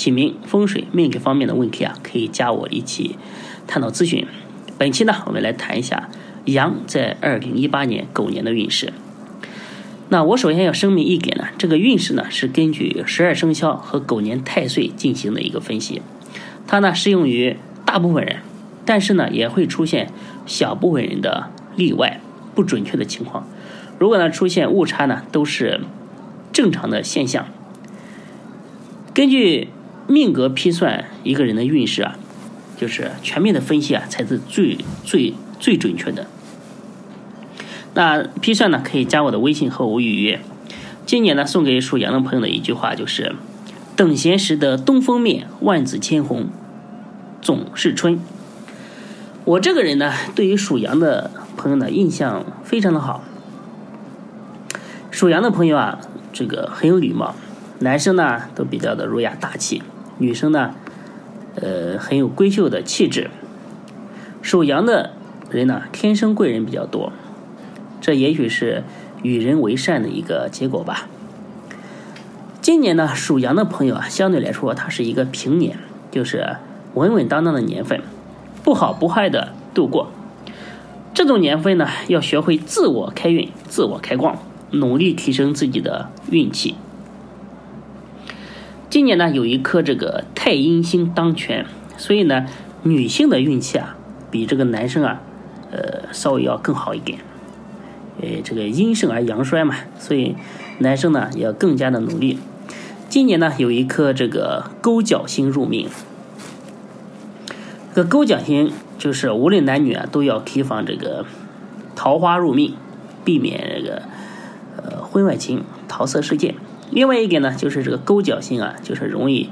起名、风水、命理方面的问题啊，可以加我一起探讨咨询。本期呢，我们来谈一下羊在二零一八年狗年的运势。那我首先要声明一点呢，这个运势呢是根据十二生肖和狗年太岁进行的一个分析，它呢适用于大部分人，但是呢也会出现小部分人的例外、不准确的情况。如果呢出现误差呢，都是正常的现象。根据命格批算一个人的运势啊，就是全面的分析啊，才是最最最准确的。那批算呢，可以加我的微信和我预约。今年呢，送给属羊的朋友的一句话就是：“等闲识得东风面，万紫千红总是春。”我这个人呢，对于属羊的朋友呢，印象非常的好。属羊的朋友啊，这个很有礼貌，男生呢都比较的儒雅大气。女生呢，呃，很有闺秀的气质。属羊的人呢，天生贵人比较多，这也许是与人为善的一个结果吧。今年呢，属羊的朋友啊，相对来说，它是一个平年，就是稳稳当当的年份，不好不坏的度过。这种年份呢，要学会自我开运、自我开光，努力提升自己的运气。今年呢，有一颗这个太阴星当权，所以呢，女性的运气啊，比这个男生啊，呃，稍微要更好一点。呃，这个阴盛而阳衰嘛，所以男生呢要更加的努力。今年呢，有一颗这个勾角星入命，这个勾角星就是无论男女啊，都要提防这个桃花入命，避免这个呃婚外情、桃色事件。另外一点呢，就是这个勾脚星啊，就是容易，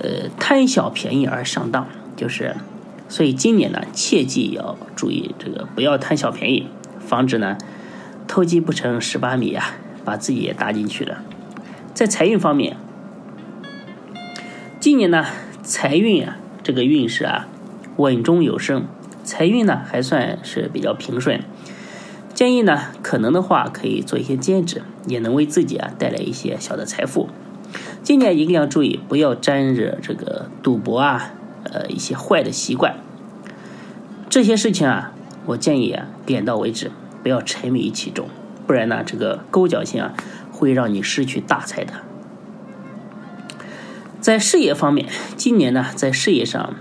呃，贪小便宜而上当，就是，所以今年呢，切记要注意这个，不要贪小便宜，防止呢，偷鸡不成蚀把米啊，把自己也搭进去了。在财运方面，今年呢，财运啊，这个运势啊，稳中有升，财运呢还算是比较平顺。建议呢，可能的话可以做一些兼职，也能为自己啊带来一些小的财富。今年一定要注意，不要沾惹这个赌博啊，呃一些坏的习惯。这些事情啊，我建议啊点到为止，不要沉迷于其中，不然呢，这个勾脚性啊会让你失去大财的。在事业方面，今年呢在事业上，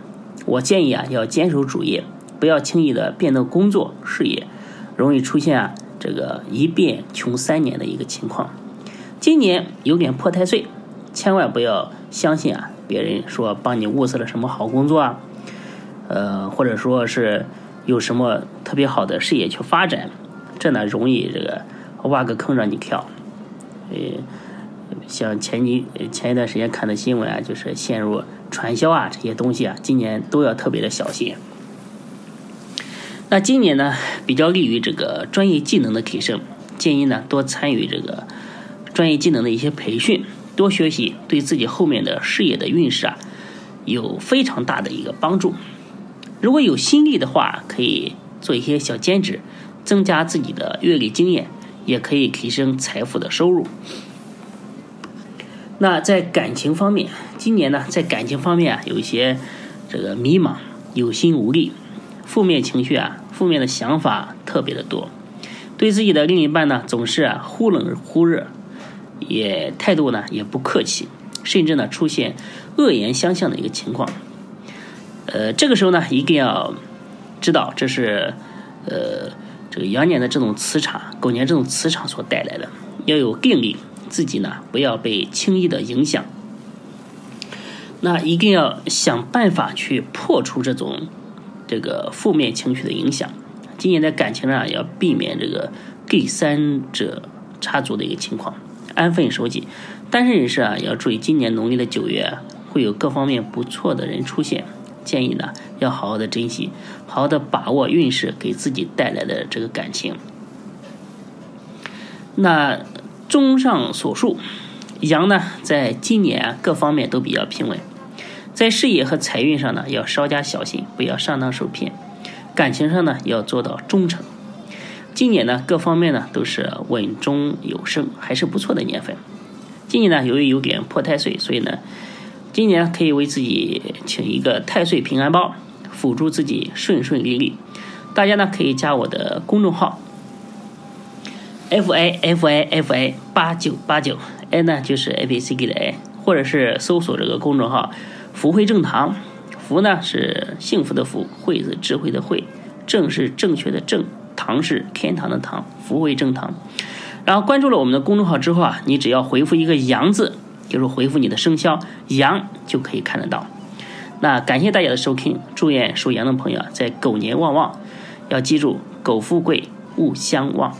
我建议啊要坚守主业，不要轻易的变动工作事业。容易出现啊，这个一变穷三年的一个情况。今年有点破太岁，千万不要相信啊，别人说帮你物色了什么好工作啊，呃，或者说是有什么特别好的事业去发展，这呢容易这个挖个坑让你跳。呃，像前几前一段时间看的新闻啊，就是陷入传销啊这些东西啊，今年都要特别的小心。那今年呢，比较利于这个专业技能的提升，建议呢多参与这个专业技能的一些培训，多学习，对自己后面的事业的运势啊有非常大的一个帮助。如果有心力的话，可以做一些小兼职，增加自己的阅历经验，也可以提升财富的收入。那在感情方面，今年呢在感情方面啊有一些这个迷茫，有心无力。负面情绪啊，负面的想法特别的多，对自己的另一半呢，总是啊忽冷忽热，也态度呢也不客气，甚至呢出现恶言相向的一个情况。呃，这个时候呢，一定要知道这是呃这个羊年的这种磁场，狗年这种磁场所带来的，要有定力，自己呢不要被轻易的影响。那一定要想办法去破除这种。这个负面情绪的影响，今年在感情上要避免这个第三者插足的一个情况，安分守己，单身人士啊，要注意今年农历的九月会有各方面不错的人出现，建议呢要好好的珍惜，好好的把握运势给自己带来的这个感情。那综上所述，羊呢在今年啊各方面都比较平稳，在事业和财运上呢要稍加小心，不要上当受骗；感情上呢要做到忠诚。今年呢各方面呢都是稳中有升，还是不错的年份。今年呢由于有点破太岁，所以呢今年可以为自己请一个太岁平安包，辅助自己顺顺利利。大家呢可以加我的公众号。f i f i f i 八九八九 a 呢就是 a b c d 的 a，或者是搜索这个公众号“福慧正堂”，福呢是幸福的福，慧是智慧的慧，正是正确的正，堂是天堂的堂，福慧正堂。然后关注了我们的公众号之后啊，你只要回复一个“阳”字，就是回复你的生肖“阳”，就可以看得到。那感谢大家的收听，祝愿属羊的朋友啊，在狗年旺旺，要记住狗富贵，勿相忘。